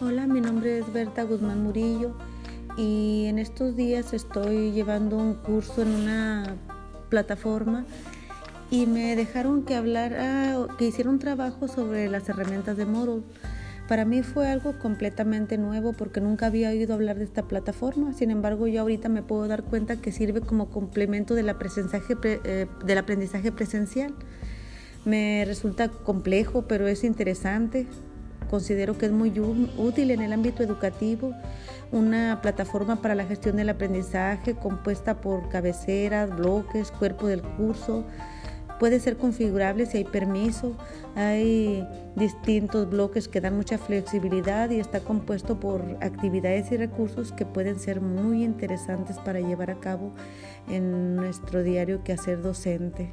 mi nombre es Berta Guzmán Murillo y en estos días estoy llevando un curso en una plataforma y me dejaron que hablara, que hiciera un trabajo sobre las herramientas de Moodle. Para mí fue algo completamente nuevo porque nunca había oído hablar de esta plataforma. Sin embargo, yo ahorita me puedo dar cuenta que sirve como complemento del aprendizaje, eh, del aprendizaje presencial. Me resulta complejo, pero es interesante. Considero que es muy útil en el ámbito educativo, una plataforma para la gestión del aprendizaje compuesta por cabeceras, bloques, cuerpo del curso. Puede ser configurable si hay permiso. Hay distintos bloques que dan mucha flexibilidad y está compuesto por actividades y recursos que pueden ser muy interesantes para llevar a cabo en nuestro diario quehacer docente.